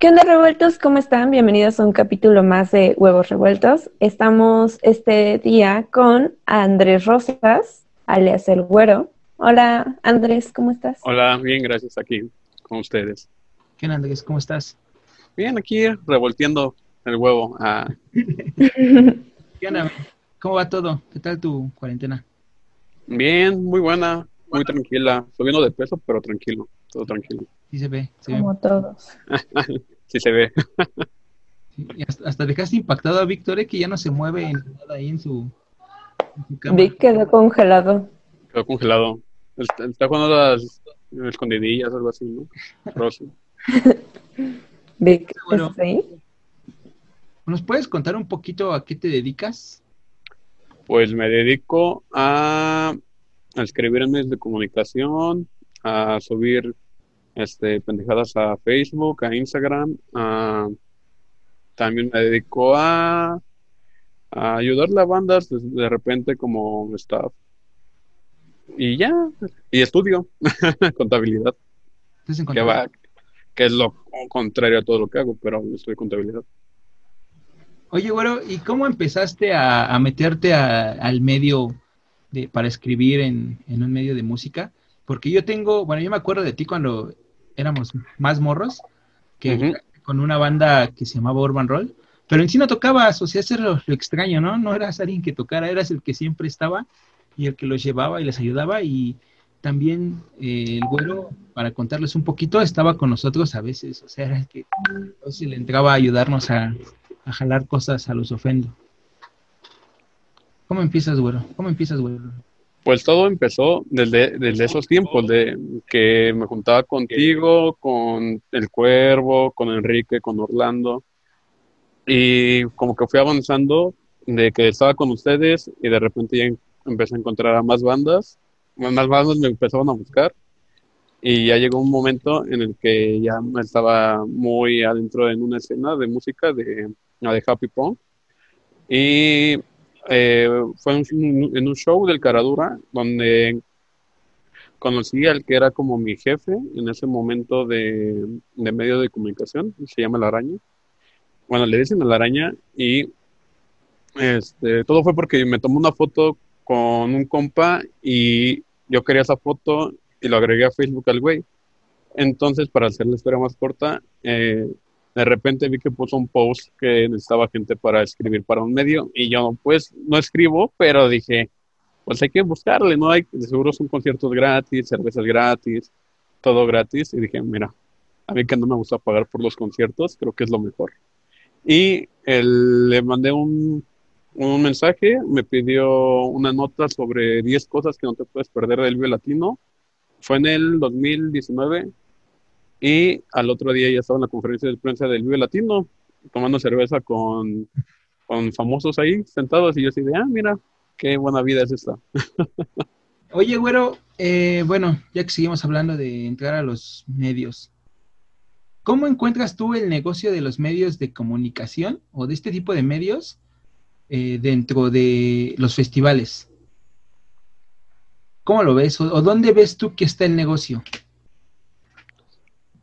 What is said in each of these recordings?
¿Qué onda revueltos? ¿Cómo están? Bienvenidos a un capítulo más de Huevos Revueltos. Estamos este día con Andrés Rosas, alias El Güero. Hola Andrés, ¿cómo estás? Hola, bien, gracias aquí con ustedes. ¿Qué onda Andrés? ¿Cómo estás? Bien, aquí revolteando el huevo. Ah. ¿Qué onda? ¿Cómo va todo? ¿Qué tal tu cuarentena? Bien, muy buena, muy tranquila. Subiendo de peso, pero tranquilo, todo tranquilo. Sí se ve. Como todos. sí se ve. hasta, dejaste impactado a Víctor, ¿eh? que ya no se mueve en nada ahí en su, en Vic quedó congelado. Quedó congelado. Está, jugando las escondidillas, algo así, ¿no? Vic, bueno, ahí? ¿Nos puedes contar un poquito a qué te dedicas? Pues me dedico a, a escribir en medios de comunicación, a subir este, pendejadas a Facebook, a Instagram. también me dedico a, a ayudarle a bandas de, repente como staff. Y ya, y estudio contabilidad. Que, va, que es lo contrario a todo lo que hago, pero estudio contabilidad. Oye, bueno, ¿y cómo empezaste a, meterte al medio de, para escribir en, en, un medio de música? Porque yo tengo, bueno, yo me acuerdo de ti cuando éramos más morros, que con una banda que se llamaba Urban Roll, pero en sí no tocabas, o sea, eso lo, extraño, ¿no? No eras alguien que tocara, eras el que siempre estaba y el que los llevaba y les ayudaba y también eh, el güero, para contarles un poquito, estaba con nosotros a veces, o sea, era el que o le entraba a ayudarnos a, a jalar cosas a los ofendo. ¿Cómo empiezas, güero? ¿Cómo empiezas, güero? Pues todo empezó desde, esos tiempos, de que me juntaba contigo, con el Cuervo, con Enrique, con Orlando, y como que fui avanzando de que estaba con ustedes y de repente ya empecé a encontrar a más bandas, más bandas me empezaron a buscar. Y ya llegó un momento en el que ya estaba muy adentro en una escena de música de, de Happy Punk. Y eh, fue en un show del Caradura donde conocí al que era como mi jefe en ese momento de, de medio de comunicación, se llama La Araña. Bueno, le dicen a La Araña y este, todo fue porque me tomó una foto con un compa y yo quería esa foto y lo agregué a Facebook al güey. Entonces, para hacer la historia más corta, eh, de repente vi que puso un post que necesitaba gente para escribir para un medio y yo pues no escribo, pero dije, pues hay que buscarle, ¿no? Hay, seguro son conciertos gratis, cervezas gratis, todo gratis y dije, mira, a mí que no me gusta pagar por los conciertos, creo que es lo mejor. Y le mandé un, un mensaje, me pidió una nota sobre 10 cosas que no te puedes perder del Vive Latino. Fue en el 2019 y al otro día ya estaba en la conferencia de prensa del Vive Latino, tomando cerveza con, con famosos ahí sentados. Y yo así de, ah, mira, qué buena vida es esta. Oye, güero, eh, bueno, ya que seguimos hablando de entrar a los medios, ¿cómo encuentras tú el negocio de los medios de comunicación o de este tipo de medios eh, dentro de los festivales? ¿Cómo lo ves? ¿O, dónde ves tú que está el negocio?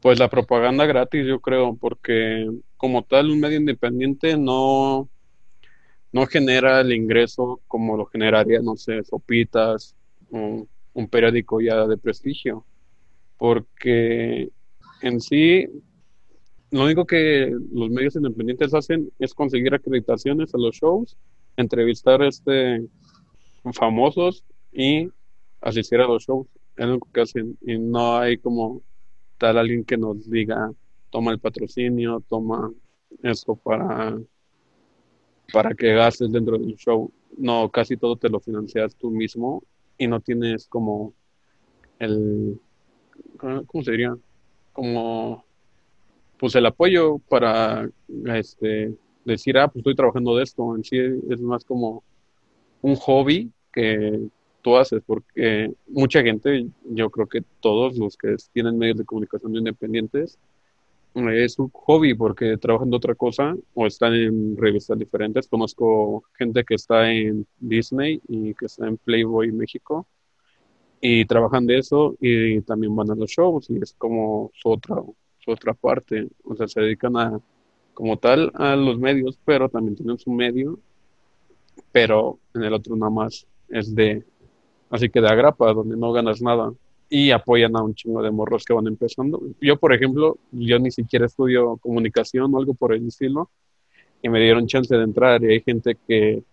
Pues la propaganda gratis, yo creo, porque como tal un medio independiente no, no genera el ingreso como lo generaría, no sé, Sopitas, un, un periódico ya de prestigio. Porque en sí, lo único que los medios independientes hacen es conseguir acreditaciones a los shows entrevistar este famosos y asistir a los shows. Es lo que hacen. Y no hay como tal alguien que nos diga, toma el patrocinio, toma esto para, para que gastes dentro del show. No, casi todo te lo financias tú mismo y no tienes como el, ¿cómo se diría? Como, pues el apoyo para, este, decir, ah, pues estoy trabajando de esto. En sí es más como un hobby que tú haces, porque mucha gente, yo creo que todos los que tienen medios de comunicación independientes, es un hobby porque trabajan de otra cosa o están en revistas diferentes. Conozco gente que está en Disney y que está en Playboy México y trabajan de eso y también van a los shows y es como su otra, su otra parte. O sea, se dedican a, como tal a los medios, pero también tienen su medio, pero en el otro nada más es de, así que de agrapa, donde no ganas nada. Y apoyan a un chingo de morros que van empezando. Yo, por ejemplo, yo ni siquiera estudio comunicación o algo por el estilo. Y me dieron chance de entrar y hay gente que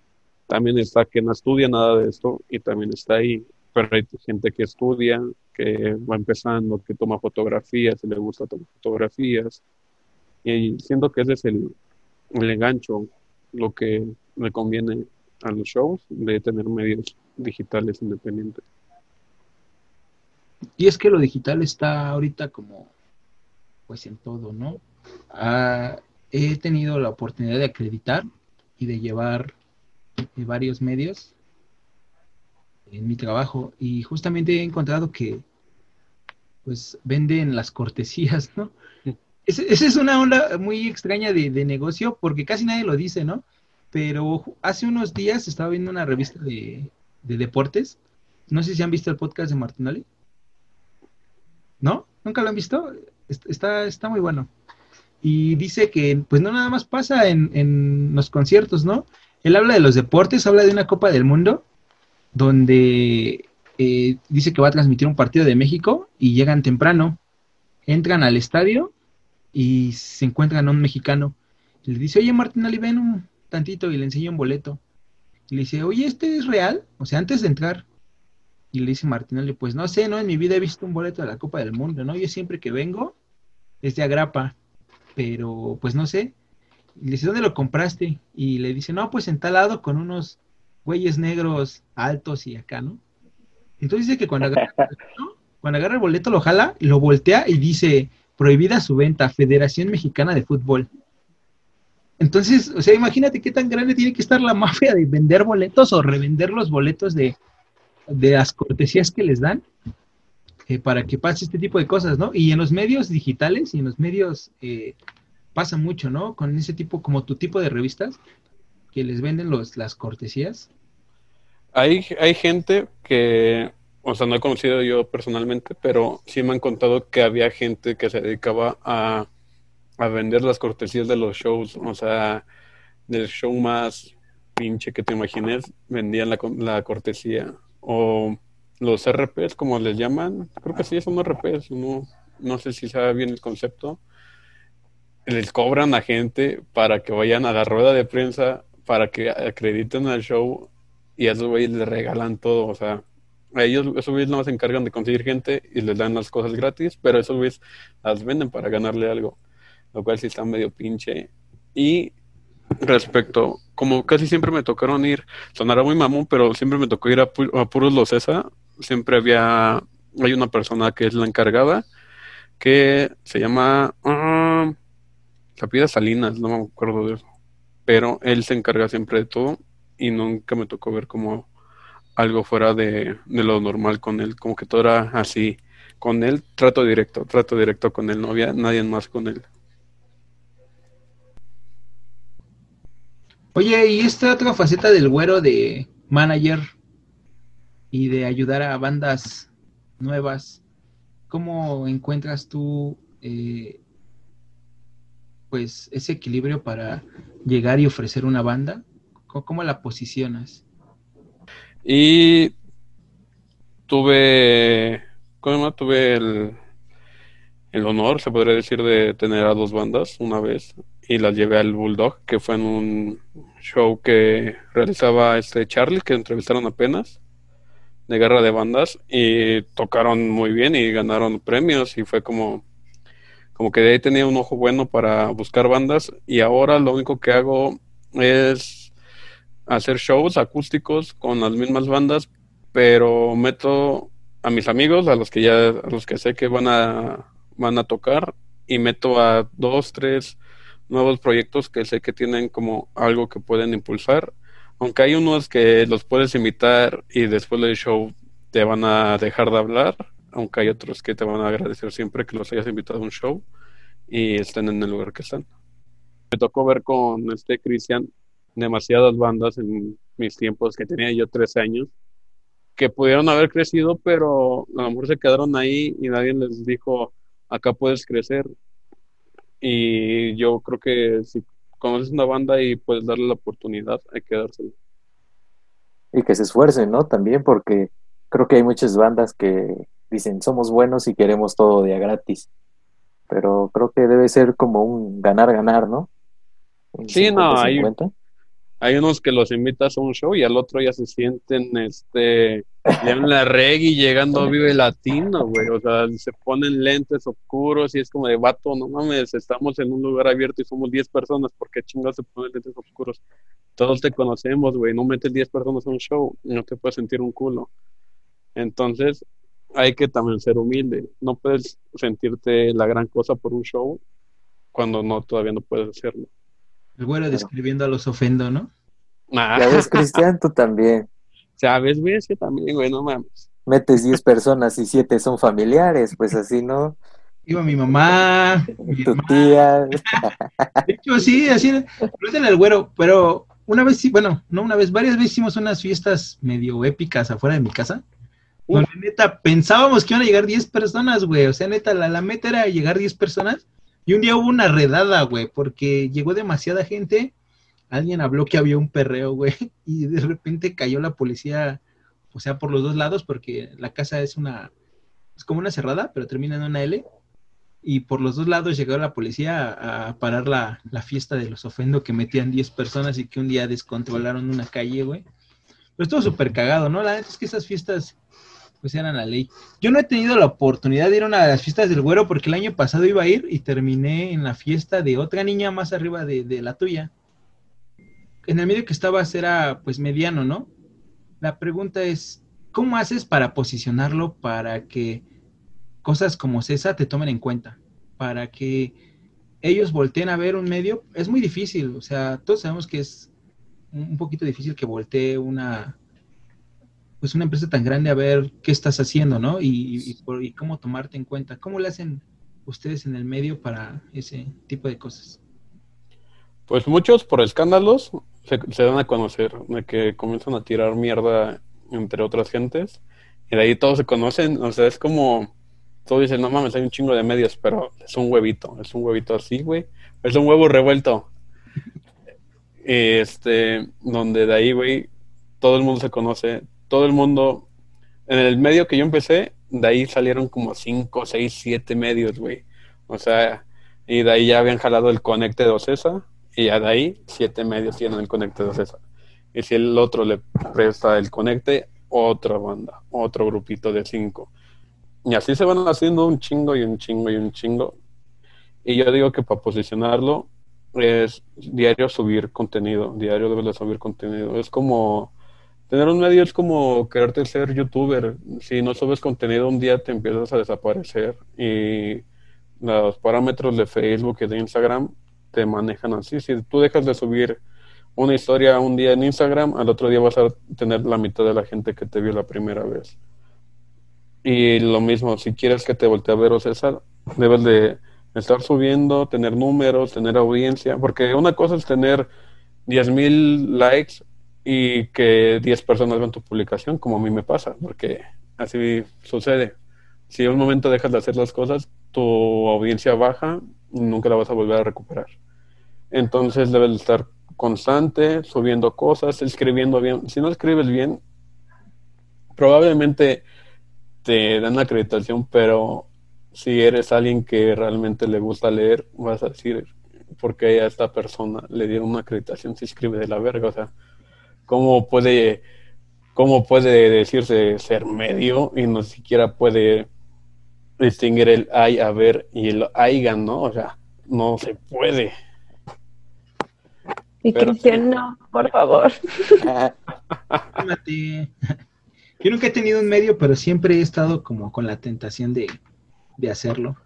también está que no estudia nada de esto y también está ahí, pero hay gente que estudia, que va empezando, que toma fotografías, y le gusta tomar fotografías. Y siento que ese es el, el engancho, lo que me conviene a los shows de tener medios digitales independientes. Y es que lo digital está ahorita como, pues en todo, ¿no? Ah, he tenido la oportunidad de acreditar y de llevar eh, varios medios en mi trabajo y justamente he encontrado que pues venden las cortesías, ¿no? Esa es una onda muy extraña de, de, negocio porque casi nadie lo dice, ¿no? Pero hace unos días estaba viendo una revista de, de deportes. No sé si han visto el podcast de Martinelli. ¿No? ¿Nunca lo han visto? Está, está muy bueno. Y dice que, pues no nada más pasa en, en los conciertos, ¿no? Él habla de los deportes, habla de una Copa del Mundo, donde eh, dice que va a transmitir un partido de México y llegan temprano, entran al estadio y se encuentran a un mexicano. Y le dice, oye Martín Ali, ven un tantito y le enseña un boleto. Y le dice, oye, ¿este es real? O sea, antes de entrar, y le dice Martinelli, pues no sé, no, en mi vida he visto un boleto de la Copa del Mundo, ¿no? Yo siempre que vengo es de agrapa, pero pues no sé. Y le dice, ¿dónde lo compraste? Y le dice, no, pues en tal lado con unos güeyes negros altos y acá, ¿no? Entonces dice que cuando agarra, cuando agarra el boleto lo jala, lo voltea y dice, prohibida su venta, Federación Mexicana de Fútbol. Entonces, o sea, imagínate qué tan grande tiene que estar la mafia de vender boletos o revender los boletos de, de las cortesías que les dan eh, para que pase este tipo de cosas, ¿no? Y en los medios digitales y en los medios eh, pasa mucho, ¿no? Con ese tipo, como tu tipo de revistas, que les venden los, las cortesías. Hay, hay gente que, o sea, no he conocido yo personalmente, pero sí me han contado que había gente que se dedicaba a, a vender las cortesías de los shows, o sea, del show más pinche que te imagines, vendían la, la cortesía. O los RPs, como les llaman, creo que sí son RPs, no, no sé si sabe bien el concepto, les cobran a gente para que vayan a la rueda de prensa, para que acrediten al show y a esos güeyes les regalan todo, o sea, a ellos, esos güeyes no se encargan de conseguir gente y les dan las cosas gratis, pero esos güeyes las venden para ganarle algo, lo cual sí está medio pinche. Y respecto, como casi siempre me tocaron ir, sonará muy mamón, pero siempre me tocó ir a, puros los ESA, siempre había, hay una persona que es la encargada, que se llama, uh, Salinas, no me acuerdo de eso, pero él se encarga siempre de todo y nunca me tocó ver como algo fuera de, de lo normal con él, como que todo era así, con él trato directo, trato directo con él, no había nadie más con él. Oye, y esta otra faceta del güero de manager y de ayudar a bandas nuevas, ¿cómo encuentras tú eh, pues ese equilibrio para llegar y ofrecer una banda? ¿Cómo, la posicionas? Y tuve, ¿cómo Tuve el, el honor, se podría decir, de tener a dos bandas una vez y las llevé al Bulldog, que fue en un show que realizaba este Charlie, que entrevistaron apenas, de guerra de bandas, y tocaron muy bien y ganaron premios, y fue como, como que de ahí tenía un ojo bueno para buscar bandas, y ahora lo único que hago es hacer shows acústicos con las mismas bandas, pero meto a mis amigos, a los que ya, a los que sé que van a, van a tocar, y meto a dos, tres nuevos proyectos que sé que tienen como algo que pueden impulsar. Aunque hay unos que los puedes invitar y después del show te van a dejar de hablar, aunque hay otros que te van a agradecer siempre que los hayas invitado a un show y estén en el lugar que están. Me tocó ver con este Cristian demasiadas bandas en mis tiempos que tenía yo 13 años que pudieron haber crecido, pero a lo mejor se quedaron ahí y nadie les dijo, acá puedes crecer. Y yo creo que si conoces una banda y puedes darle la oportunidad, hay que dársela. Y que se esfuercen, ¿no? También porque creo que hay muchas bandas que dicen somos buenos y queremos todo día gratis. Pero creo que debe ser como un ganar-ganar, ¿no? sí, no, hay, hay unos que los invitas a un show y al otro ya se sienten, este, ya en la reggae llegando a Vive Latino, güey. O sea, se ponen lentes oscuros y es como de vato, no mames, estamos en un lugar abierto y somos 10 personas, ¿por qué chingados se ponen lentes oscuros? Todos te conocemos, güey, no metes 10 personas a un show, no te puedes sentir un culo. Entonces, hay que también ser humilde. No puedes sentirte la gran cosa por un show cuando no todavía no puedes hacerlo. El güero describiendo a los ofendo, ¿no? Ah. Ya ves, Cristian, tú también. Sabes, güey, sí también, güey, no mames. Metes 10 personas y 7 son familiares, pues así, ¿no? Iba mi mamá, tu tía. De hecho, sí, así, en el güero, pero una vez sí, bueno, no una vez, varias veces hicimos unas fiestas medio épicas afuera de mi casa. Donde neta pensábamos que iban a llegar 10 personas, güey. O sea, neta, la, la meta era llegar 10 personas y un día hubo una redada, güey, porque llegó demasiada gente. Alguien habló que había un perreo, güey, y de repente cayó la policía, o sea, por los dos lados, porque la casa es una, es como una cerrada, pero termina en una L. Y por los dos lados llegó la policía a, parar la, fiesta de los ofendo que metían 10 personas y que un día descontrolaron una calle, güey. Pero estuvo súper cagado, ¿no? La verdad es que esas fiestas pues eran la ley. Yo no he tenido la oportunidad de ir a una de las fiestas del güero porque el año pasado iba a ir y terminé en la fiesta de otra niña más arriba de, la tuya. En el medio que estabas era pues mediano, ¿no? La pregunta es, ¿cómo haces para posicionarlo para que cosas como César te tomen en cuenta? Para que ellos volteen a ver un medio. Es muy difícil, o sea, todos sabemos que es un poquito difícil que voltee una, pues una empresa tan grande a ver qué estás haciendo, ¿no? Y, y, cómo tomarte en cuenta. ¿Cómo le hacen ustedes en el medio para ese tipo de cosas? Pues muchos por escándalos se, dan a conocer, de que comienzan a tirar mierda entre otras gentes, y de ahí todos se conocen, o sea, es como, todos dicen, no mames, hay un chingo de medios, pero es un huevito, es un huevito así, güey, es un huevo revuelto. este, donde de ahí, güey, todo el mundo se conoce, todo el mundo, en el medio que yo empecé, de ahí salieron como 5, 6, 7 medios, güey. O sea, y de ahí ya habían jalado el conecte de Ocesa, y ya de ahí 7 medios tienen el conecte de Ocesa. Y si el otro le presta el conecte, otra banda, otro grupito de 5. Y así se van haciendo un chingo y un chingo y un chingo. Y yo digo que para posicionarlo es diario subir contenido, diario debes de subir contenido. Es como Tener un medio es como quererte ser youtuber. Si no subes contenido un día te empiezas a desaparecer y los parámetros de Facebook y de Instagram te manejan así. Si tú dejas de subir una historia un día en Instagram, al otro día vas a tener la mitad de la gente que te vio la primera vez. Y lo mismo, si quieres que te voltee a ver o César, debes de estar subiendo, tener números, tener audiencia, porque una cosa es tener 10.000 likes y que 10 personas vean tu publicación, como a mí me pasa, porque así sucede. Si un momento dejas de hacer las cosas, tu audiencia baja y nunca la vas a volver a recuperar. Entonces debes estar constante, subiendo cosas, escribiendo bien. Si no escribes bien, probablemente te dan acreditación, pero si eres alguien que realmente le gusta leer, vas a decir, porque a esta persona le dieron una acreditación se escribe de la verga, o sea, ¿cómo puede, cómo puede decirse ser medio y no siquiera puede distinguir el hay a ver y el aigan, ¿no? O sea, no se puede. Y Cristian, no, por favor. Yo nunca he tenido un medio, pero siempre he estado como con la tentación de, de hacerlo.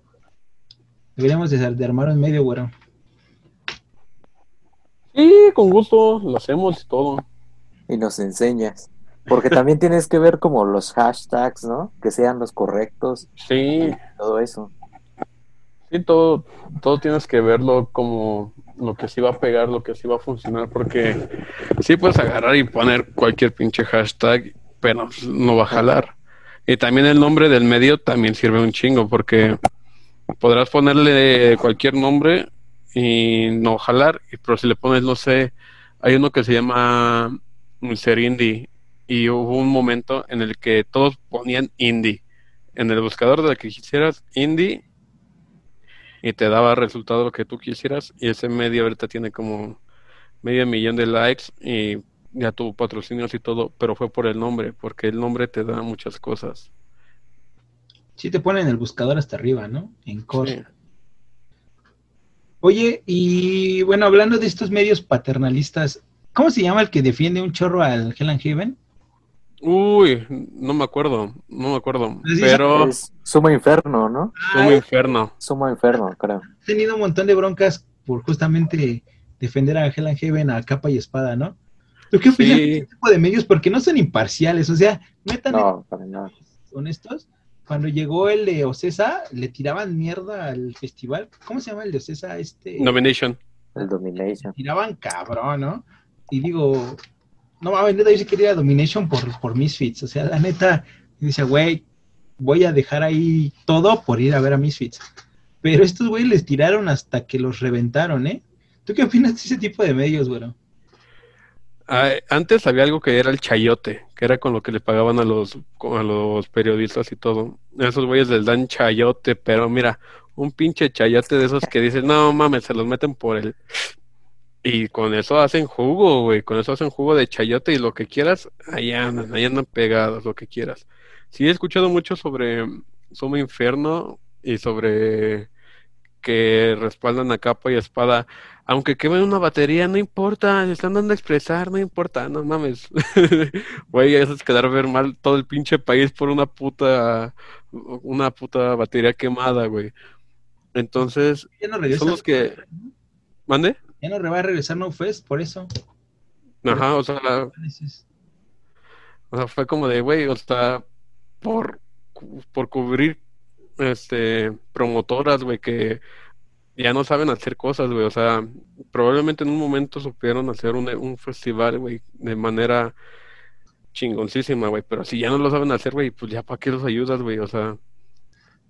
Deberíamos de, de armar un medio, güero. Sí, con gusto, lo hacemos y todo. Y nos enseñas. Porque también tienes que ver como los hashtags, ¿no? Que sean los correctos. Sí. Todo eso. Sí, todo, todo tienes que verlo como lo que sí va a pegar, lo que sí va a funcionar, porque sí puedes agarrar y poner cualquier pinche hashtag, pero no va a jalar. Y también el nombre del medio también sirve un chingo, porque podrás ponerle cualquier nombre y no jalar, pero si le pones, no sé, hay uno que se llama Ser Indie, y hubo un momento en el que todos ponían indie. En el buscador de la que quisieras, indie, y te daba resultado lo que tú quisieras y ese medio ahorita tiene como medio millón de likes y ya tuvo patrocinios y todo, pero fue por el nombre, porque el nombre te da muchas cosas. Sí, te ponen el buscador hasta arriba, ¿no? En core. Oye, y bueno, hablando de estos medios paternalistas, ¿cómo se llama el que defiende un chorro al Hell and Heaven? Uy, no me acuerdo, no me acuerdo. Pero. Es Suma Inferno, ¿no? Suma Inferno. Suma Inferno, creo. Ha tenido un montón de broncas por justamente defender a Hell and Heaven a capa y espada, ¿no? ¿Tú qué opinas de este tipo de medios? Porque no son imparciales, o sea, metan no, para nada. honestos. Cuando llegó el de Ocesa, le tiraban mierda al festival. ¿Cómo se llama el de Ocesa? Este... Domination. El Domination. tiraban cabrón, ¿no? Y digo, no mames, neta, yo sí quería Domination por, por Misfits. O sea, la neta, dice, güey, voy a dejar ahí todo por ir a ver a Misfits. Pero estos güeyes les tiraron hasta que los reventaron, ¿eh? ¿Tú qué opinas de ese tipo de medios, güero? antes había algo que era el chayote, que era con lo que le pagaban a los, a los periodistas y todo. Esos güeyes les dan chayote, pero mira, un pinche chayote de esos que dicen, no mames, se los meten por el y con eso hacen jugo, güey. Con eso hacen jugo de chayote y lo que quieras, allá andan, allá andan pegados, lo que quieras. Sí, he escuchado mucho sobre Suma Inferno y sobre que respaldan a capa y espada. Aunque quemen una batería, no importa. Se están dando a expresar, no importa. No mames. Güey, eso es quedar ver mal todo el pinche país por una puta. Una puta batería quemada, güey. Entonces, son los que. ¿Mande? Ya no va a regresar No Fest, por eso. Ajá, o sea, o sea, fue como de, güey, o sea, por, por cubrir este promotoras, güey, que ya no saben hacer cosas, güey, o sea, probablemente en un momento supieron hacer un, un festival, güey, de manera chingoncísima, güey, pero si ya no lo saben hacer, güey, pues ya para qué los ayudas, güey, o sea,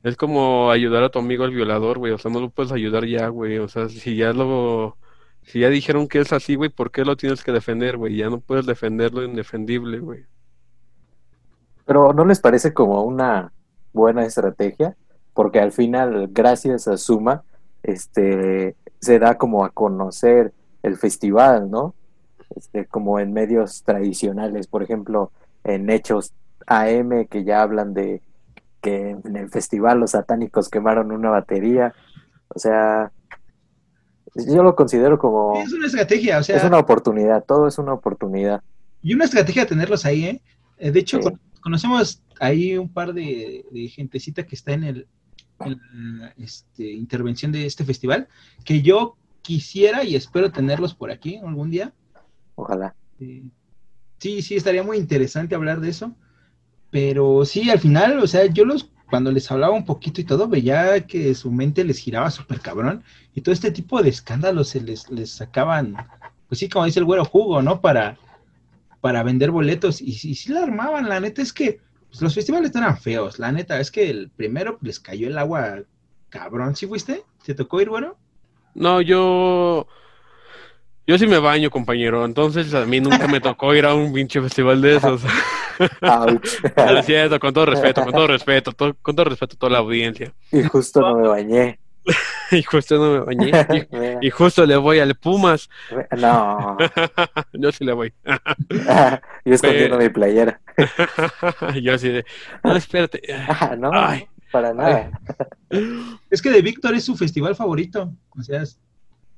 es como ayudar a tu amigo al violador, güey, o sea, no lo puedes ayudar ya, güey, o sea, si ya lo si ya dijeron que es así, güey, ¿por qué lo tienes que defender, güey? Ya no puedes defenderlo indefendible, güey. Pero ¿no les parece como una buena estrategia? Porque al final, gracias a Suma, este, se da como a conocer el festival, ¿no? Este, como en medios tradicionales, por ejemplo, en Hechos AM, que ya hablan de que en el festival los satánicos quemaron una batería. O sea, yo lo considero como... Es una estrategia, o sea... Es una oportunidad, todo es una oportunidad. Y una estrategia tenerlos ahí, ¿eh? eh de hecho, conocemos ahí un par de, gentecita que está en el este, intervención de este festival, que yo quisiera y espero tenerlos por aquí algún día. Ojalá. sí, sí, estaría muy interesante hablar de eso. Pero sí, al final, o sea, yo los cuando les hablaba un poquito y todo, veía que su mente les giraba súper cabrón y todo este tipo de escándalos se les, les sacaban, pues sí, como dice el güero, jugo, ¿no? Para, para vender boletos y, y sí la armaban, la neta es que pues, los festivales eran feos, la neta es que el primero les cayó el agua cabrón, ¿sí fuiste? ¿Te tocó ir, bueno? No, yo... Yo sí me baño, compañero, entonces a mí nunca me tocó ir a un pinche festival de esos. Es cierto, con todo respeto, con todo respeto, con todo respeto a toda la audiencia. Y justo no me bañé. y justo no me bañé. Y, y justo le voy al Pumas. No, Yo sí le voy. yo escondiendo mi playera. Yo así de. No, espérate. Ah, no, Ay. para nada. Es que de Víctor es su festival favorito. O sea, es-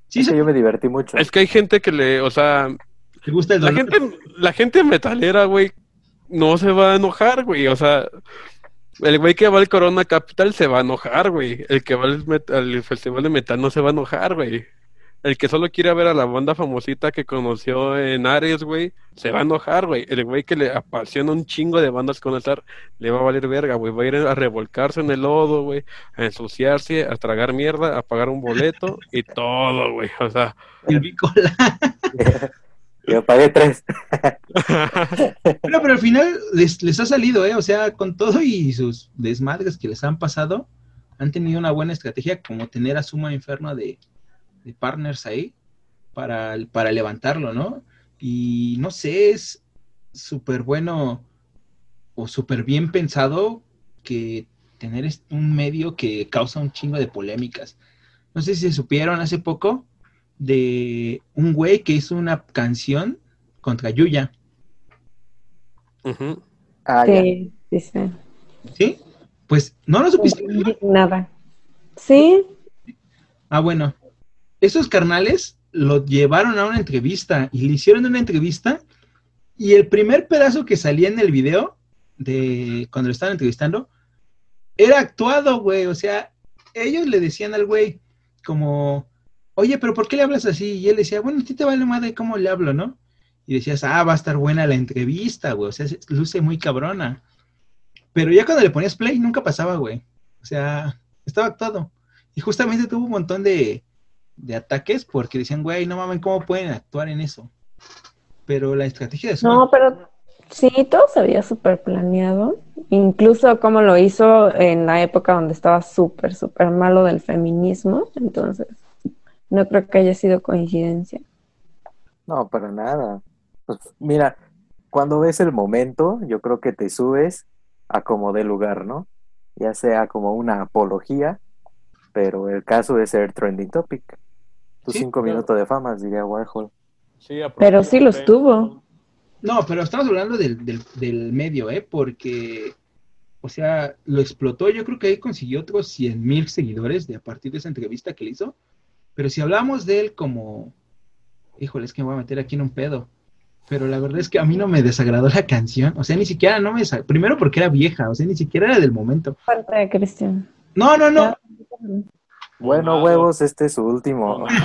sí, Es se que yo me divertí mucho. Es que hay gente que le. O sea, te gusta el la gente, la gente metalera, güey, no se va a enojar, güey. O sea, el güey que va al Corona Capital se va a enojar, güey. El que va al, festival de metal no se va a enojar, güey. El que solo quiere ver a la banda famosita que conoció en Ares, güey, se va a enojar, güey. El güey que le apasiona un chingo de bandas con estar, le va a valer verga, güey. Va a ir a revolcarse en el lodo, güey, a ensuciarse, a tragar mierda, a pagar un boleto y todo, güey. O sea, El Bicola. Yo pagué tres. Pero, al final les, les ha salido, ¿eh? O sea, con todo y sus desmadres que les han pasado, han tenido una buena estrategia como tener a Suma Inferno de, de partners ahí para, para levantarlo, ¿no? Y no sé, es súper bueno o súper bien pensado que tener un medio que causa un chingo de polémicas. No sé si supieron hace poco de un güey que hizo una canción contra Yuya. Ah, ya. Sí, sí, sí. ¿Sí? Pues, ¿no lo supiste? Nada. Sí, Ah, bueno. Esos carnales lo llevaron a una entrevista y le hicieron una entrevista y el primer pedazo que salía en el video de cuando lo estaban entrevistando era actuado, güey. O sea, ellos le decían al güey como, oye, pero ¿por qué le hablas así? Y él decía, bueno, a ti te vale madre cómo le hablo, ¿no? Y decías, ah, va a estar buena la entrevista, güey. O sea, se- luce muy cabrona. Pero ya cuando le ponías play, nunca pasaba, güey. O sea, estaba actuado. Y justamente tuvo un montón de, de ataques porque decían, güey, no mames, ¿cómo pueden actuar en eso? Pero la estrategia de Sony- no, pero sí, todo se veía súper planeado. Incluso como lo hizo en la época donde estaba súper, súper malo del feminismo. Entonces, no creo que haya sido coincidencia. No, para nada. Pues mira, cuando ves el momento, yo creo que te subes a como de lugar, ¿no? Ya sea como una apología, pero el caso es ser trending topic. Tus Sí, cinco minutos de fama, diría Warhol. Sí, Pero sí los tuvo. No, pero estamos hablando del, del, del medio, ¿eh? Porque, o sea, lo explotó. Yo creo que ahí consiguió otros 100 mil seguidores de a partir de esa entrevista que le hizo. Pero si hablamos de él como, híjole, es que me voy a meter aquí en un pedo. Pero la verdad es que a mí no me desagradó la canción. O sea, ni siquiera no me... desa- Primero porque era vieja, o sea, ni siquiera era del momento. Falta de Cristian. No, no, no. Bueno, huevos, este es su último.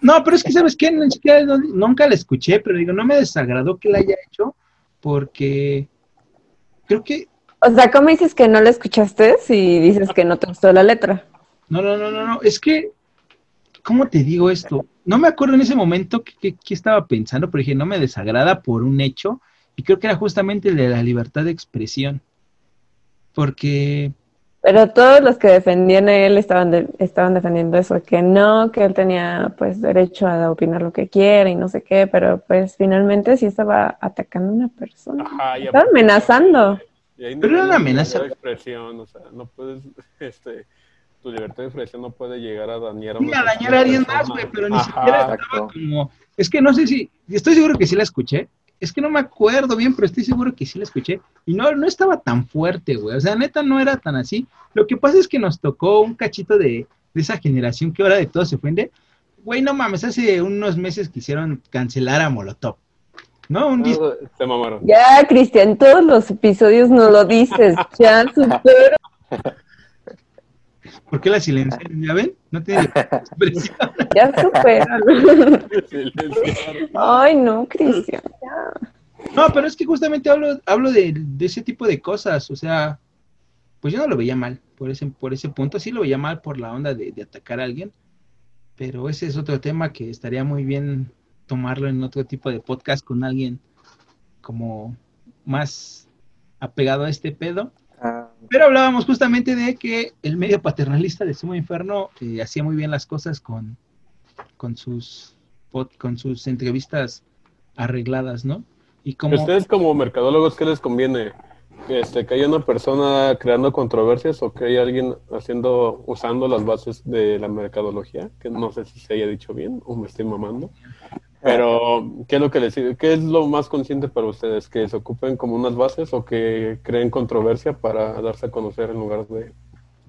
No, pero es que, ¿sabes qué? Ni siquiera, no- nunca la escuché, pero digo, no me desagradó que la haya hecho porque creo que O sea, ¿cómo dices que no lo escuchaste si dices que no te gustó la letra? No, no, no, no, no, es que, ¿cómo te digo esto? No me acuerdo en ese momento qué, qué- qué estaba pensando, pero dije, no me desagrada por un hecho, y creo que era justamente el de la libertad de expresión. Porque, Pero todos los que defendían a él estaban, de- estaban defendiendo eso, que no, que él tenía pues derecho a opinar lo que quiera y no sé qué, pero pues finalmente sí estaba atacando a una persona. Ajá, Estaba amenazando. y Pero era una amenaza. libertad de expresión, o sea, no puedes, este, tu libertad de expresión no puede llegar a dañar a sí, una a dañar a alguien más, güey, pero ni Ajá, siquiera estaba exacto. como, es que no sé si, estoy seguro que sí la escuché, es que no me acuerdo bien, pero estoy seguro que sí la escuché, y no, no estaba tan fuerte, güey, o sea, neta no era tan así, lo que pasa es que nos tocó un cachito de, de esa generación que ahora de todo se ofende, güey, no mames, hace unos meses quisieron cancelar a Molotov, ¿no? Un disco, Ah, Se mamaron. Ya, Cristian, todos los episodios no lo dices. Ya, supero. ¿Por qué la silenciaron? ¿Ya ven? No tiene expresión. Ya. Silenciar. Ay, no, Cristian. No, pero es que justamente hablo, hablo de, de ese tipo de cosas, o sea, pues yo no lo veía mal por ese, por ese punto, sí lo veía mal por la onda de, de atacar a alguien, pero ese es otro tema que estaría muy bien tomarlo en otro tipo de podcast con alguien como más apegado a este pedo. Pero hablábamos justamente de que el medio paternalista de Sumo Inferno eh, hacía muy bien las cosas con, con, sus, con sus entrevistas arregladas, ¿no? Y como... Ustedes como mercadólogos, ¿qué les conviene? este, que hay una persona creando controversias o que hay alguien haciendo, usando las bases de la mercadología, que no sé si se haya dicho bien o me estoy mamando. Pero, ¿qué es lo que les ¿Qué es lo más consciente para ustedes? ¿Que se ocupen como unas bases o que creen controversia para darse a conocer en lugar de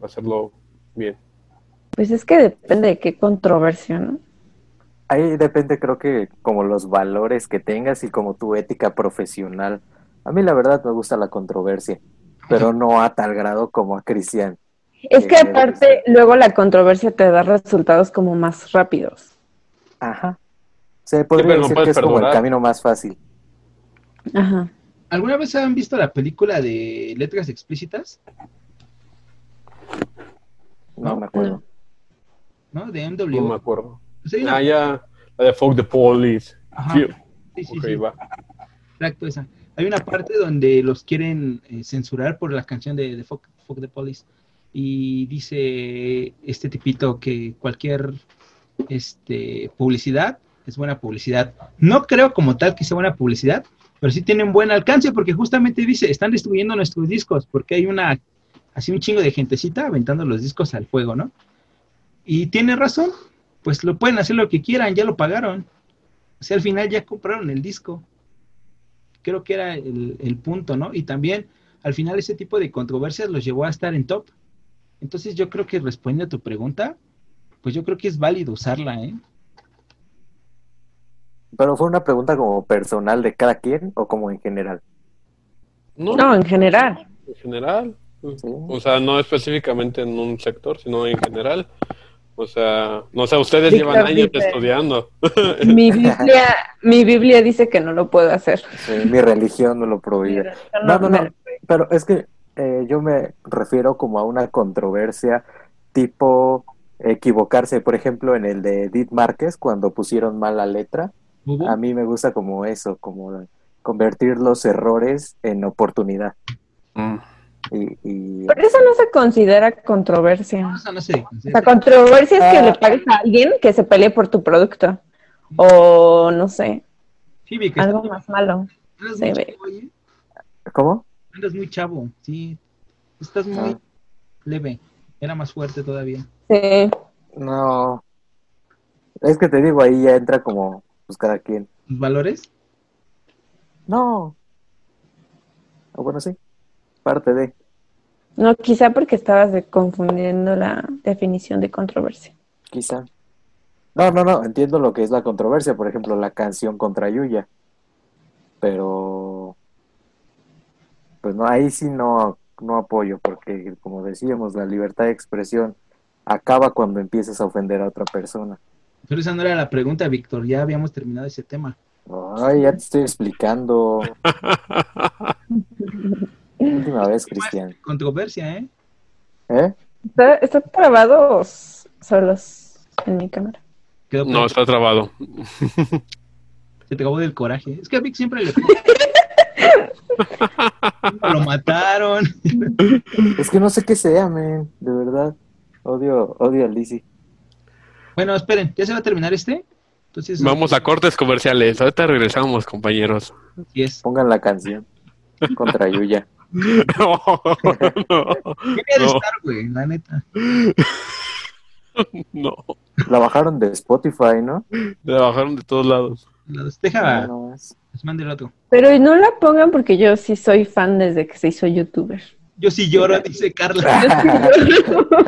hacerlo bien? Pues es que depende de qué controversia, ¿no? Ahí depende, creo que como los valores que tengas y como tu ética profesional. A mí la verdad me gusta la controversia, pero no a tal grado como a Cristian. Es que aparte, luego la controversia te da resultados como más rápidos. Ajá. Se podría decir que es como el camino más fácil. Ajá. ¿Alguna vez han visto la película de letras explícitas? No, me acuerdo. ¿No? De MW. No me acuerdo. Pues ah, ya, la de Fuck the Police. Sí, sí, sí, Exacto, esa. Hay una parte donde los quieren eh, censurar por la canción de, de Fuck, the Police. Y dice este tipito que cualquier este, publicidad es buena publicidad. No creo como tal que sea buena publicidad, pero sí tienen buen alcance porque justamente dice, están destruyendo nuestros discos porque hay una, así un chingo de gentecita aventando los discos al fuego, ¿no? Y tiene razón, pues lo pueden hacer lo que quieran, ya lo pagaron. O sea, al final ya compraron el disco. Creo que era el, punto, ¿no? Y también al final ese tipo de controversias los llevó a estar en top. Entonces yo creo que responde a tu pregunta, pues yo creo que es válido usarla, ¿eh? Pero fue una pregunta como personal de cada quien o como en general. No, en general. En general. O sea, no específicamente en un sector, sino en general. O sea, no sé, ustedes llevan años estudiando. Mi Biblia, mi Biblia dice que no lo puedo hacer. mi religión no lo prohíbe. No, no, no, pero es que eh, yo me refiero como a una controversia tipo equivocarse, por ejemplo, en el de Edith Márquez, cuando pusieron mal A mí me gusta como eso, como convertir los errores en oportunidad. Mm. Y, Pero eso no se considera controversia. No, no sé. La controversia es que le ah. pagues a alguien que se pelee por tu producto. O no sé. algo más malo. Se ve. ¿Cómo? Andas muy chavo, sí. Estás muy ah. leve. Era más fuerte todavía. Sí. No. Es que te digo, ahí ya entra como, pues cada quien. ¿Valores? No. O bueno, sí parte de. No, quizá porque estabas confundiendo la definición de controversia. Quizá. No, no, no, entiendo lo que es la controversia, por ejemplo, la canción contra Yuya. Pero, pues no, ahí sí no, no apoyo, porque como decíamos, la libertad de expresión acaba cuando empiezas a ofender a otra persona. Pero esa no era la pregunta, Víctor, ya habíamos terminado ese tema. Ay, ya te estoy explicando. Última vez, Cristian. Controversia, ¿eh? ¿Eh? ¿Está, está trabado solos en mi cámara? no, está trabado. Se te acabó del coraje. Es que a Vic siempre le... Lo mataron. Es que no sé qué sea, man. De verdad. Odio, odio al Lizzie. Bueno, esperen, ¿ya se va a terminar este? Entonces, Vamos a cortes comerciales. Ahorita regresamos, compañeros. es. Pongan la canción contra Yuya. No, no. no. estar, güey, la neta. No. La bajaron de Spotify, ¿no? La bajaron de todos lados. Deja, no, les mande el otro. Pero no la pongan porque yo sí soy fan desde que se hizo youtuber. Yo sí lloro, dice Carla.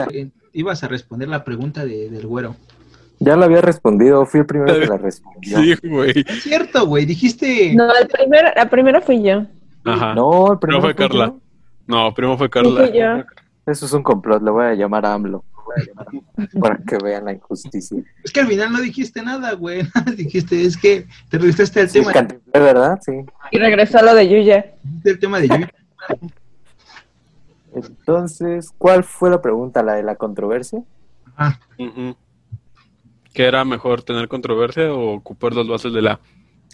Ibas a responder la pregunta de, del güero. Ya la había respondido, fui el primero que la respondió. Sí, güey. Es cierto, güey, dijiste. No, el primer, la primera fui yo. Ajá. No, el primero fue Carla. No, primero fue Carla. Eso es un complot, le voy a llamar a AMLO. para que vean la injusticia. Es que al final no dijiste nada, güey. dijiste, es que te regresaste al tema. de verdad, sí. Y regresó a lo de Yuya. El tema de Yuya. Entonces, ¿cuál fue la pregunta? ¿La de la controversia? Ah. ¿Qué era mejor tener controversia o ocupar las bases de la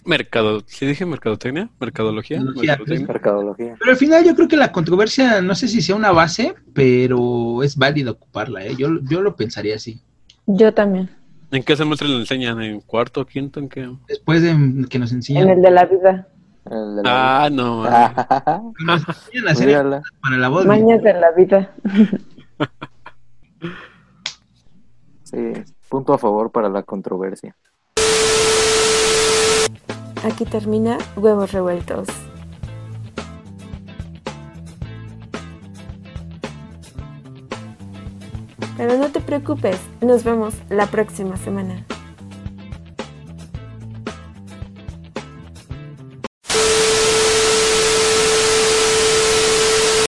Mercado, ¿sí dije mercadotecnia? ¿Mercadología? Mercadología. Pero al final yo creo que la controversia, no sé si sea una base, pero es válido ocuparla, ¿eh? Yo, yo lo pensaría así. Yo también. ¿En qué semestre le enseñan? ¿En cuarto, quinto, en qué? Después de que nos enseñan. En el de la vida. El de la- Ah, no. man. Nos enseñan a hacer para la voz. Mañas de la vida. Sí, punto a favor para la controversia. Aquí termina Huevos Revueltos. Pero no te preocupes, nos vemos la próxima semana.